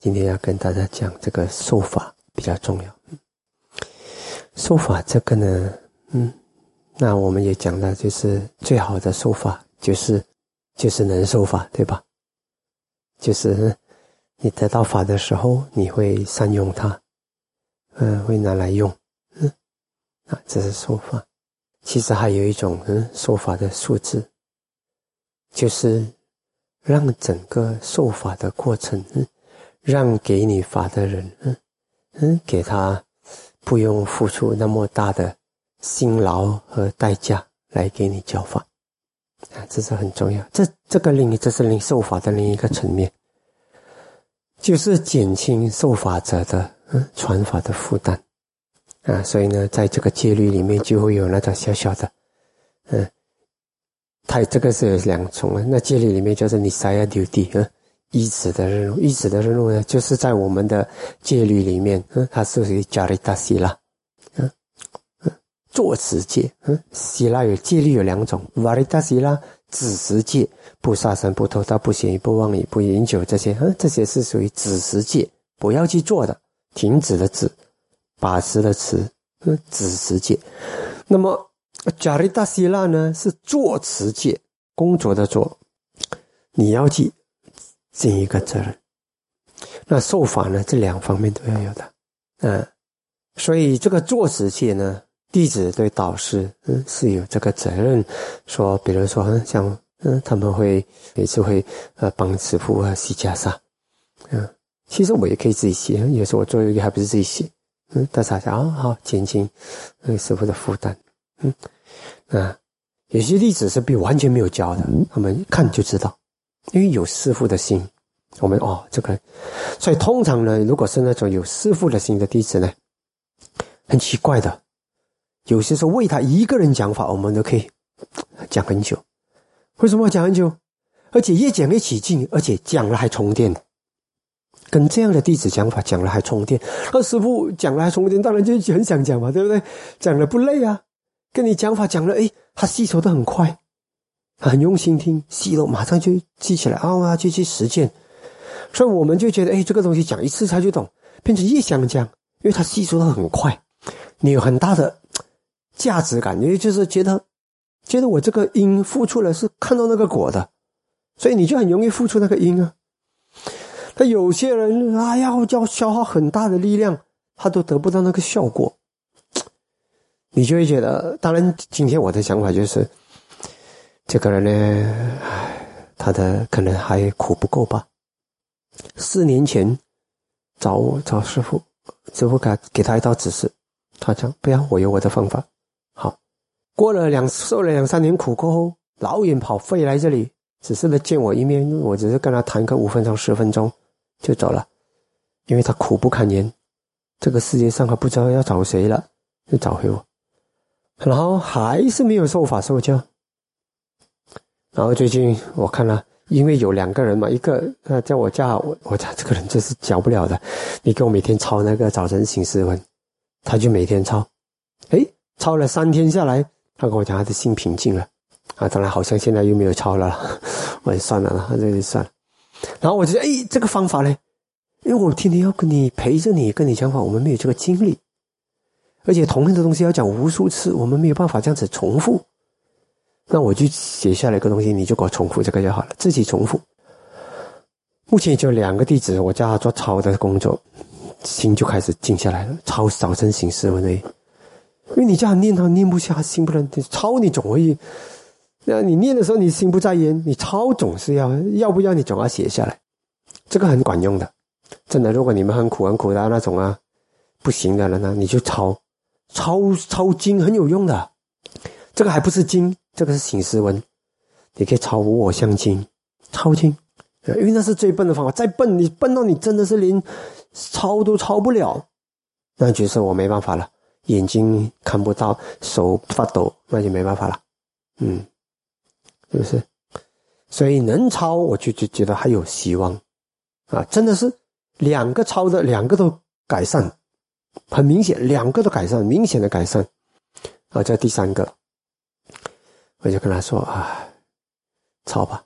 今天要跟大家讲这个受法比较重要。受法这个呢，嗯，那我们也讲了，就是最好的受法就是就是能受法，对吧？就是你得到法的时候，你会善用它，嗯，会拿来用，嗯，啊，这是受法。其实还有一种嗯受法的素质，就是让整个受法的过程。嗯让给你法的人，嗯嗯，给他不用付出那么大的辛劳和代价来给你教法，啊，这是很重要。这这个另这是另受法的另一个层面，就是减轻受法者的嗯传法的负担，啊，所以呢，在这个戒律里面就会有那种小小的，嗯，它这个是有两重啊。那戒律里面就是你塞要丢地，嗯。依止的任务，依止的任务呢，就是在我们的戒律里面，它是属于加里达西拉，嗯嗯，坐持戒，嗯，希腊有戒律有两种，瓦利达西拉止持戒，不杀生、不偷盗、不邪淫、不妄语、不饮酒这些，嗯，这些是属于止持戒，不要去做的，停止的止，把持的持，嗯，止持戒。那么加里达西拉呢，是坐持戒，工作的做，你要记。尽一个责任，那受法呢？这两方面都要有的，嗯，所以这个做持戒呢，弟子对导师嗯是有这个责任。说，比如说，像嗯，他们会每次会呃帮师傅啊洗袈裟，嗯，其实我也可以自己洗，有时候我做一个还不是自己洗，嗯，大家想啊好减轻那个师傅的负担，嗯，啊，有些弟子是被完全没有教的，他们一看就知道。因为有师傅的心，我们哦，这个，所以通常呢，如果是那种有师傅的心的弟子呢，很奇怪的，有些时候为他一个人讲法，我们都可以讲很久。为什么讲很久？而且越讲越起劲，而且讲了还充电。跟这样的弟子讲法，讲了还充电。那师傅讲了还充电，当然就很想讲嘛，对不对？讲了不累啊，跟你讲法讲了，哎，他吸收的很快。很用心听，吸了马上就记起来啊，就去实践。所以我们就觉得，哎，这个东西讲一次他就懂，变成越想讲，因为他吸收的很快，你有很大的价值感，因为就是觉得，觉得我这个因付出了是看到那个果的，所以你就很容易付出那个因啊。那有些人，哎呀，要消耗很大的力量，他都得不到那个效果，你就会觉得。当然，今天我的想法就是。这个人呢，他的可能还苦不够吧。四年前找我找师傅，师傅给他给他一道指示，他讲不要，我有我的方法。好，过了两受了两三年苦过后，老远跑飞来这里，只是来见我一面，我只是跟他谈个五分钟十分钟就走了，因为他苦不堪言，这个世界上他不知道要找谁了，就找回我，然后还是没有受法受教。然后最近我看了，因为有两个人嘛，一个呃叫我叫我，我讲这个人就是教不了的。你给我每天抄那个早晨醒思文，他就每天抄，哎，抄了三天下来，他跟我讲他的心平静了，啊，当然好像现在又没有抄了，我也算了了，这就算了。然后我就说，哎，这个方法呢，因为我天天要跟你陪着你，跟你讲话，我们没有这个精力，而且同样的东西要讲无数次，我们没有办法这样子重复。那我就写下来一个东西，你就给我重复这个就好了，自己重复。目前就两个地址，我叫他做抄的工作，心就开始静下来了。抄早晨醒思文的，因为你叫他念，他念不下，心不能抄，你总会。那你念的时候，你心不在焉，你抄总是要要不要？你总要写下来，这个很管用的，真的。如果你们很苦很苦的那种啊，不行的人呢，你就抄，抄抄经很有用的。这个还不是经。这个是醒思文，你可以抄无我相经，抄经，因为那是最笨的方法。再笨，你笨到你真的是连抄都抄不了，那就是我没办法了。眼睛看不到，手发抖，那就没办法了。嗯，是不是？所以能抄，我就就觉得还有希望啊！真的是两个抄的，两个都改善，很明显，两个都改善，明显的改善。啊，这第三个。我就跟他说：“啊，抄吧，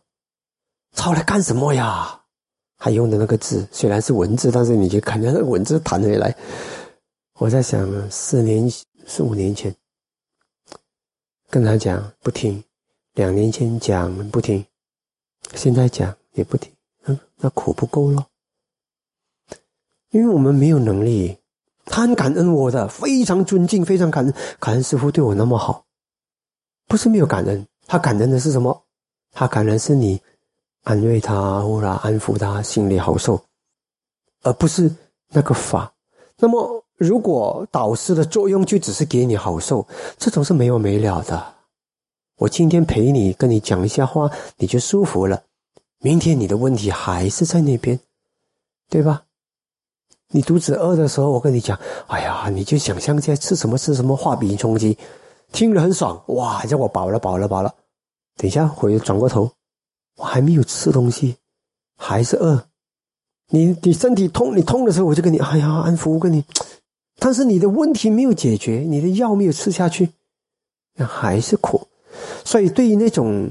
抄来干什么呀？还用的那个字虽然是文字，但是你就看见那个文字弹回来。我在想，四年、四五年前跟他讲不听，两年前讲不听，现在讲也不听，嗯，那苦不够了。因为我们没有能力，他很感恩我的，非常尊敬，非常感恩，感恩师傅对我那么好，不是没有感恩，他感恩的是什么？他感恩是你安慰他或者安抚他，心里好受，而不是那个法。那么，如果导师的作用就只是给你好受，这种是没完没了的。我今天陪你，跟你讲一下话，你就舒服了，明天你的问题还是在那边，对吧？你肚子饿的时候，我跟你讲，哎呀，你就想象在吃什么吃什么，画饼充饥，听了很爽，哇，叫我饱了饱了饱了。等一下回转过头，我还没有吃东西，还是饿。你你身体痛，你痛的时候，我就跟你，哎呀，安抚跟你。但是你的问题没有解决，你的药没有吃下去，那还是苦。所以对于那种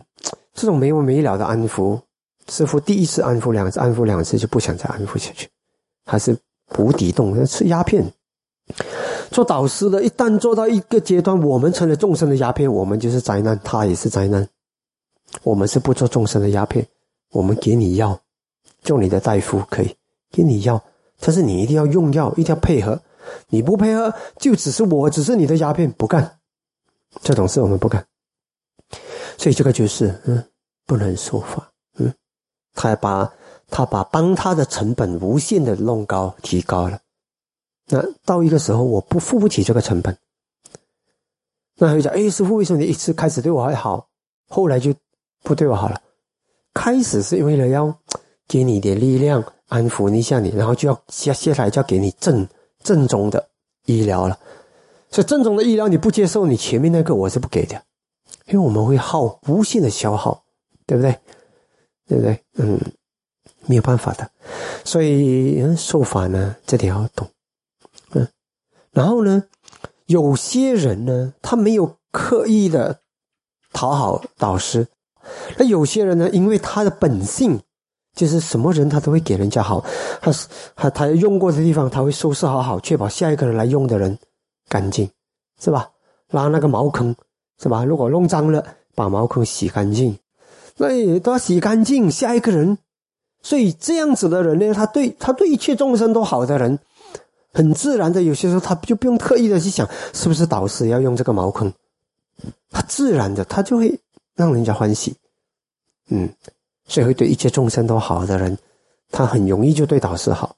这种没完没了的安抚，师傅第一次安抚两次，安抚两次就不想再安抚下去，还是。无底洞，吃鸦片。做导师的，一旦做到一个阶段，我们成了众生的鸦片，我们就是灾难，他也是灾难。我们是不做众生的鸦片，我们给你药，做你的大夫可以给你药，但是你一定要用药，一定要配合。你不配合，就只是我只是你的鸦片，不干这种事，我们不干。所以这个就是，嗯，不能说法，嗯，他把。他把帮他的成本无限的弄高提高了，那到一个时候我不付不起这个成本，那他就讲：“哎，师傅，为什么你一次开始对我还好，后来就不对我好了？开始是为了要给你一点力量，安抚一下你，然后就要接下来就要给你正正宗的医疗了。所以正宗的医疗你不接受，你前面那个我是不给的，因为我们会耗无限的消耗，对不对？对不对？嗯。”没有办法的，所以受法呢，这点要懂，然后呢，有些人呢，他没有刻意的讨好导师，那有些人呢，因为他的本性就是什么人他都会给人家好，他他他用过的地方他会收拾好好，确保下一个人来用的人干净，是吧？拉那个茅坑，是吧？如果弄脏了，把茅坑洗干净，那也都要洗干净，下一个人。所以这样子的人呢，他对他对一切众生都好的人，很自然的，有些时候他就不用特意的去想，是不是导师要用这个茅坑，他自然的他就会让人家欢喜，嗯，所以会对一切众生都好的人，他很容易就对导师好，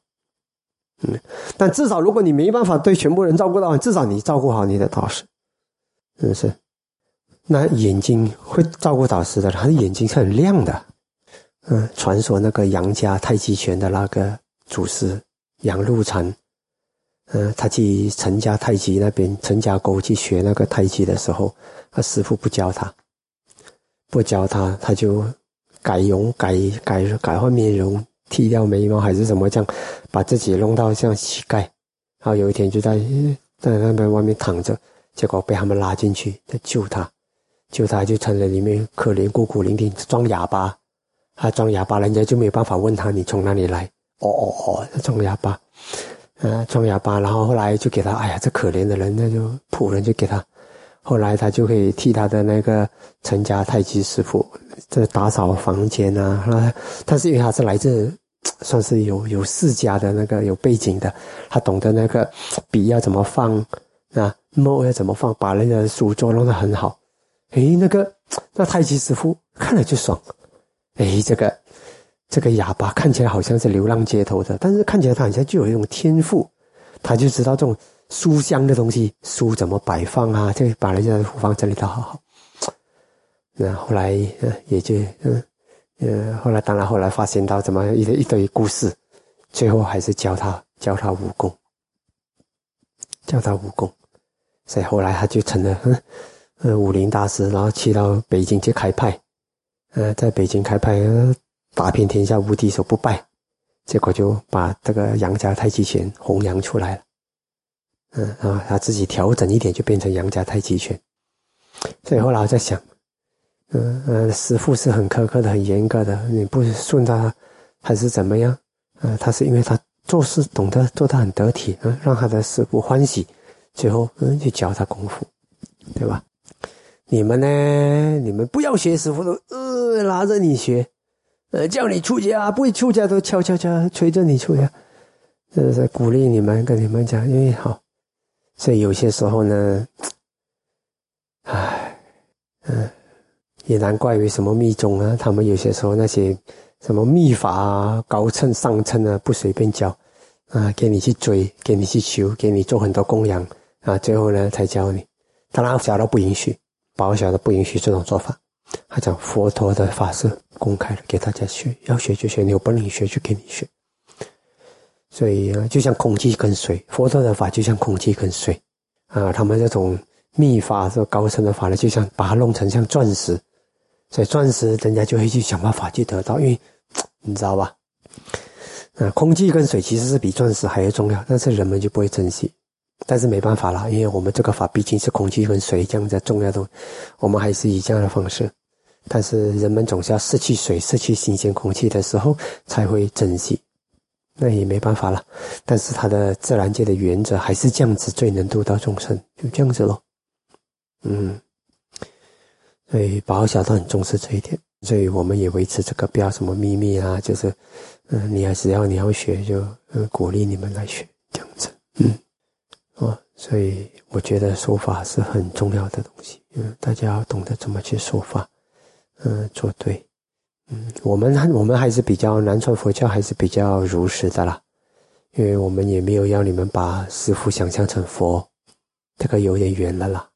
嗯，但至少如果你没办法对全部人照顾到，至少你照顾好你的导师，是不是？那眼睛会照顾导师的，他的眼睛是很亮的。嗯，传说那个杨家太极拳的那个祖师杨露禅，嗯，他去陈家太极那边陈家沟去学那个太极的时候，他师傅不教他，不教他，他就改容改改改换面容，剃掉眉毛还是什么这样，把自己弄到像乞丐，然后有一天就在在那边外面躺着，结果被他们拉进去，在救他，救他就成了里面可怜孤苦伶仃装哑巴。他装哑巴，人家就没有办法问他你从哪里来。哦哦哦，装哑巴，啊，装哑巴，然后后来就给他，哎呀，这可怜的人，那就仆人就给他。后来他就可以替他的那个陈家太极师傅这打扫房间啊。但是因为他是来自，算是有有世家的那个有背景的，他懂得那个笔要怎么放啊，墨要怎么放，把人家的书桌弄得很好。诶，那个那太极师傅看了就爽。哎，这个这个哑巴看起来好像是流浪街头的，但是看起来他好像就有一种天赋，他就知道这种书香的东西，书怎么摆放啊，就把人家的书房整理的好好。那后来也就嗯呃，后来当然后来发现到怎么一一堆故事，最后还是教他教他武功，教他武功，所以后来他就成了呃武林大师，然后去到北京去开派。呃，在北京开派，打遍天下无敌手不败，结果就把这个杨家太极拳弘扬出来了。嗯啊，他自己调整一点，就变成杨家太极拳。所以后来我在想，嗯嗯，师傅是很苛刻的、很严格的，你不顺他还是怎么样？呃，他是因为他做事懂得做得很得体，嗯，让他的师傅欢喜，最后嗯就教他功夫，对吧？你们呢？你们不要学师傅都呃拉着你学，呃叫你出家，不会出家都悄悄悄催着你出家，这是鼓励你们跟你们讲，因为好，所以有些时候呢，唉，嗯，也难怪为什么密宗啊，他们有些时候那些什么秘法啊，高称上称啊，不随便教啊，给你去追，给你去求，给你做很多供养啊，最后呢才教你，当然教都不允许。保小的不允许这种做法，他讲佛陀的法是公开的，给大家学，要学就学，你有本领学就给你学。所以啊，就像空气跟水，佛陀的法就像空气跟水啊，他们这种秘法是高深的法呢，就像把它弄成像钻石，所以钻石人家就会去想办法去得到，因为你知道吧？啊，空气跟水其实是比钻石还要重要，但是人们就不会珍惜。但是没办法了，因为我们这个法毕竟是空气跟水这样的重要的，我们还是以这样的方式。但是人们总是要失去水、失去新鲜空气的时候才会珍惜，那也没办法了。但是它的自然界的原则还是这样子，最能度到众生，就这样子咯。嗯，所以宝小都很重视这一点，所以我们也维持这个不要什么秘密啊，就是嗯，你还只要你要学，就嗯鼓励你们来学这样子，嗯。哦，所以我觉得说法是很重要的东西，嗯，大家要懂得怎么去说法，嗯，做对，嗯，我们我们还是比较南传佛教还是比较如实的啦，因为我们也没有要你们把师傅想象成佛，这个有点远了啦，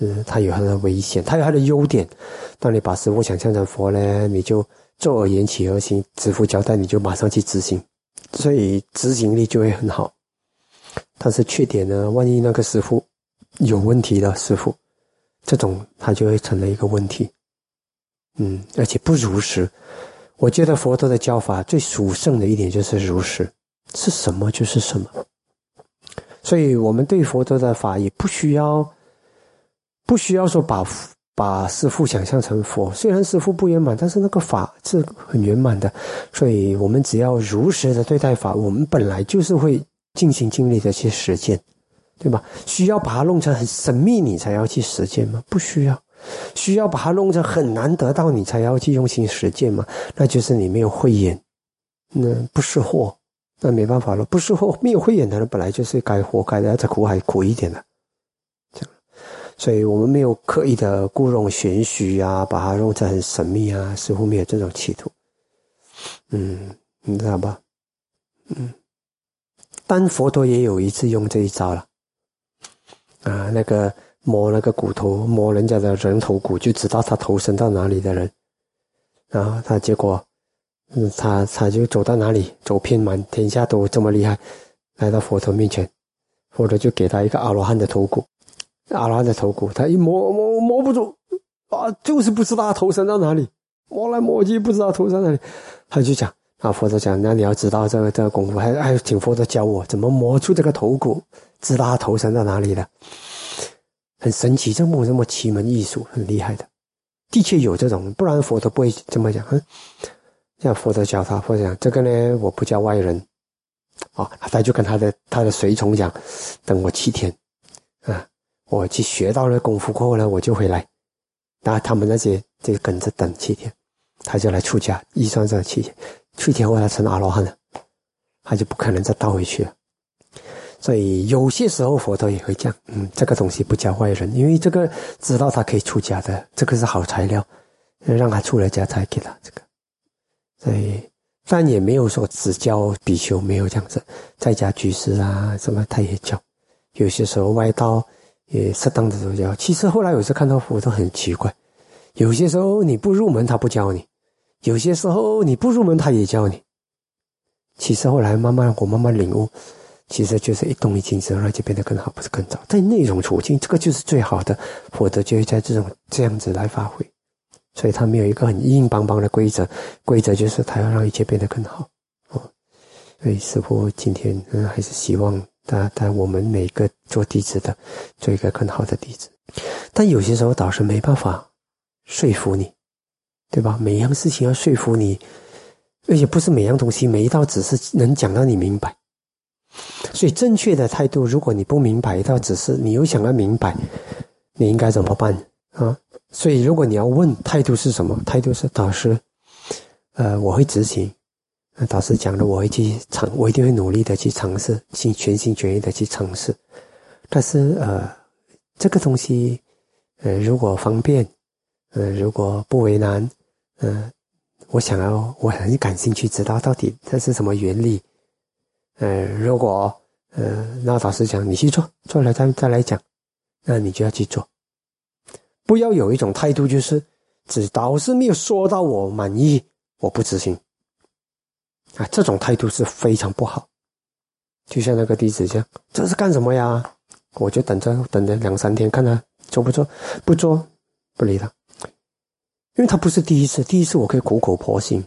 嗯，他有他的危险，他有他的优点，当你把师傅想象成佛呢，你就坐而言起而行，师傅交代你就马上去执行，所以执行力就会很好。但是缺点呢？万一那个师傅有问题的师傅，这种他就会成了一个问题。嗯，而且不如实。我觉得佛陀的教法最殊胜的一点就是如实，是什么就是什么。所以我们对佛陀的法也不需要，不需要说把把师傅想象成佛。虽然师傅不圆满，但是那个法是很圆满的。所以我们只要如实的对待法，我们本来就是会。尽心尽力的去实践，对吧？需要把它弄成很神秘，你才要去实践吗？不需要。需要把它弄成很难得到，你才要去用心实践吗？那就是你没有慧眼，那不是货，那没办法了。不是货，没有慧眼的人本来就是该活该的，在苦海苦一点的。这样，所以我们没有刻意的故弄玄虚啊，把它弄成很神秘啊，似乎没有这种企图。嗯，你知道吧？嗯。但佛陀也有一次用这一招了，啊，那个摸那个骨头，摸人家的人头骨，就知道他头伸到哪里的人，然后他结果，嗯，他他就走到哪里，走遍满天下都这么厉害，来到佛陀面前，佛陀就给他一个阿罗汉的头骨，阿罗汉的头骨，他一摸摸摸不住，啊，就是不知道他头伸到哪里，摸来摸去不知道头伸哪里，他就讲。啊，佛陀讲，那你要知道这个这个功夫，还还请佛陀教我怎么摸出这个头骨，知道他头伸到哪里了，很神奇，这么这么奇门异术，很厉害的，的确有这种，不然佛陀不会这么讲。嗯，像佛陀教他，佛陀讲这个呢，我不教外人，啊，他就跟他的他的随从讲，等我七天，啊，我去学到了功夫过后呢，我就回来，那他们那些就跟着等七天，他就来出家，一算这七天。七天后他成阿罗汉了，他就不可能再倒回去了。所以有些时候佛陀也会讲：“嗯，这个东西不教外人，因为这个知道他可以出家的，这个是好材料，让他出了家才给他这个。”所以，但也没有说只教比丘，没有这样子，在家居士啊什么他也教。有些时候外道也适当的时候教。其实后来有时看到佛陀很奇怪，有些时候你不入门，他不教你。有些时候你不入门，他也教你。其实后来慢慢我慢慢领悟，其实就是一动一静之后就变得更好，不是更早。在内容处境，这个就是最好的，否则就会在这种这样子来发挥。所以他没有一个很硬邦邦的规则，规则就是他要让一切变得更好。哦，所以师傅今天嗯还是希望他他我们每个做弟子的做一个更好的弟子。但有些时候导师没办法说服你。对吧？每样事情要说服你，而且不是每样东西每一道指示能讲到你明白。所以正确的态度，如果你不明白一道指示，你又想要明白，你应该怎么办啊？所以如果你要问态度是什么，态度是导师，呃，我会执行。导师讲的，我会去尝，我一定会努力的去尝试，尽全心全意的去尝试。但是呃，这个东西，呃，如果方便，呃，如果不为难，嗯，我想要，我很感兴趣，知道到底这是什么原理。呃，如果呃，那导师讲你去做，做了再再来讲，那你就要去做，不要有一种态度，就是只导师没有说到我满意，我不执行。啊，这种态度是非常不好。就像那个弟子这样，这是干什么呀？我就等着等着两三天，看他做不做，不做不理他，因为他不是第一次，第一次我可以苦口婆心，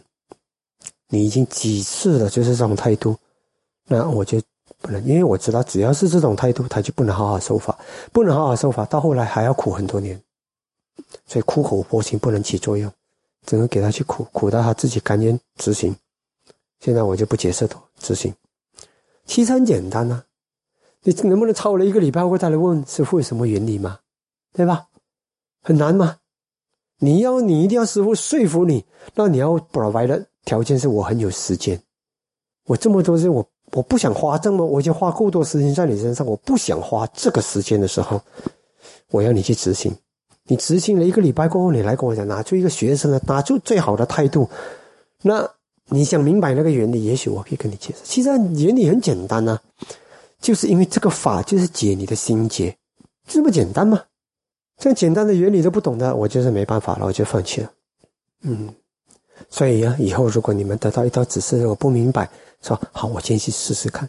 你已经几次了，就是这种态度。那我就不能，因为我知道，只要是这种态度，他就不能好好受法，不能好好受法，到后来还要苦很多年。所以苦口婆心不能起作用，只能给他去苦，苦到他自己甘愿执行。现在我就不解释多执行，其实很简单呐，你能不能抄了一个礼拜后再来问师傅有什么原理吗？对吧？很难吗？你要你一定要师傅说服你，那你要 provide 的条件是我很有时间，我这么多事我。我不想花这么，我已经花够多时间在你身上，我不想花这个时间的时候，我要你去执行。你执行了一个礼拜过后，你来跟我讲，拿出一个学生的，拿出最好的态度。那你想明白那个原理，也许我可以跟你解释。其实原理很简单呐，就是因为这个法就是解你的心结，这么简单吗？这样简单的原理都不懂的，我就是没办法了，我就放弃了。嗯，所以呀，以后如果你们得到一道指示，我不明白。说好，我先去试试看，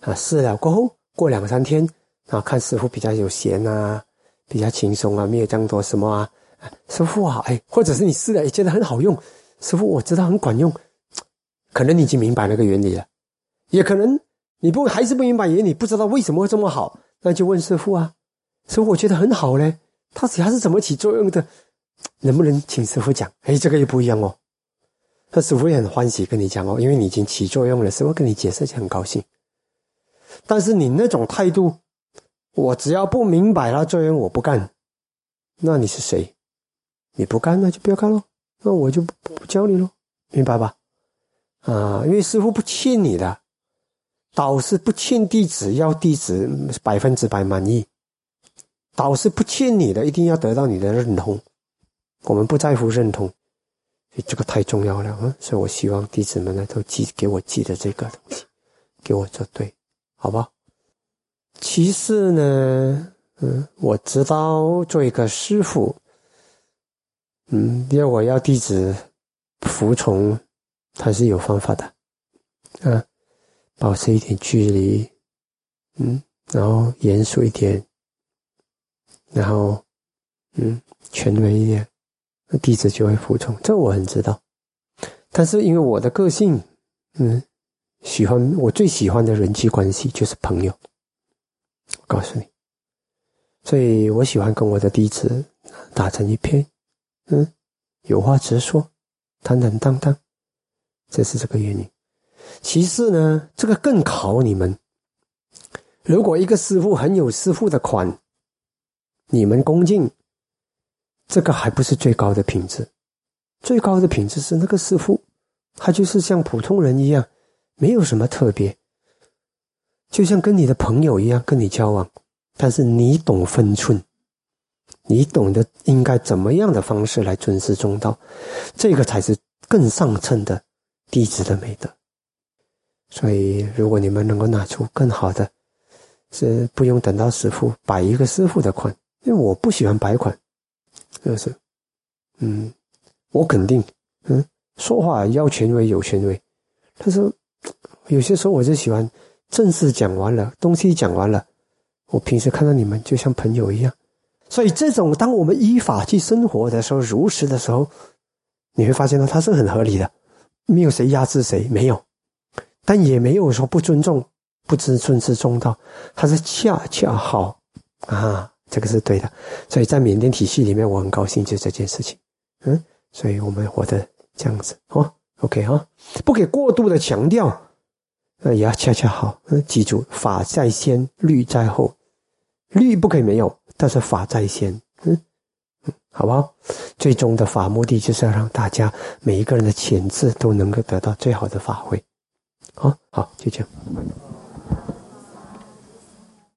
啊，试了过后，过两三天，啊，看师傅比较有闲啊，比较轻松啊，没有这样多什么啊，师傅啊，哎，或者是你试了也觉得很好用，师傅我知道很管用，可能你已经明白那个原理了，也可能你不还是不明白原理，不知道为什么会这么好，那就问师傅啊，师傅我觉得很好嘞，它它是怎么起作用的，能不能请师傅讲？哎，这个又不一样哦。他师傅也很欢喜跟你讲哦，因为你已经起作用了，师傅跟你解释就很高兴。但是你那种态度，我只要不明白了作用，我不干。那你是谁？你不干那就不要干喽，那我就不教你喽，明白吧？啊，因为师傅不欠你的，导师不欠弟子，要弟子百分之百满意。导师不欠你的，一定要得到你的认同。我们不在乎认同。这个太重要了啊！所以我希望弟子们呢都记给我记得这个东西，给我做对，好吧？其次呢，嗯，我知道做一个师傅，嗯，要我要弟子服从，他是有方法的，啊，保持一点距离，嗯，然后严肃一点，然后，嗯，权威一点。弟子就会服从，这我很知道。但是因为我的个性，嗯，喜欢我最喜欢的人际关系就是朋友。我告诉你，所以我喜欢跟我的弟子打成一片，嗯，有话直说，坦坦荡荡，这是这个原因。其次呢，这个更考你们。如果一个师傅很有师傅的款，你们恭敬。这个还不是最高的品质，最高的品质是那个师傅，他就是像普通人一样，没有什么特别，就像跟你的朋友一样跟你交往，但是你懂分寸，你懂得应该怎么样的方式来尊师重道，这个才是更上乘的弟子的美德。所以，如果你们能够拿出更好的，是不用等到师傅摆一个师傅的款，因为我不喜欢摆款。就是，嗯，我肯定，嗯，说话要权威有权威，但是有些时候我就喜欢正式讲完了，东西讲完了，我平时看到你们就像朋友一样，所以这种当我们依法去生活的时候，如实的时候，你会发现呢，它是很合理的，没有谁压制谁，没有，但也没有说不尊重、不知尊师重道，它是恰恰好啊。这个是对的，所以在缅甸体系里面，我很高兴就这件事情，嗯，所以我们活得这样子哦。OK 哈，不可以过度的强调，呃，也要恰恰好，嗯，记住法在先，律在后，律不可以没有，但是法在先，嗯嗯，好不好？最终的法目的就是要让大家每一个人的潜质都能够得到最好的发挥，好好就这样。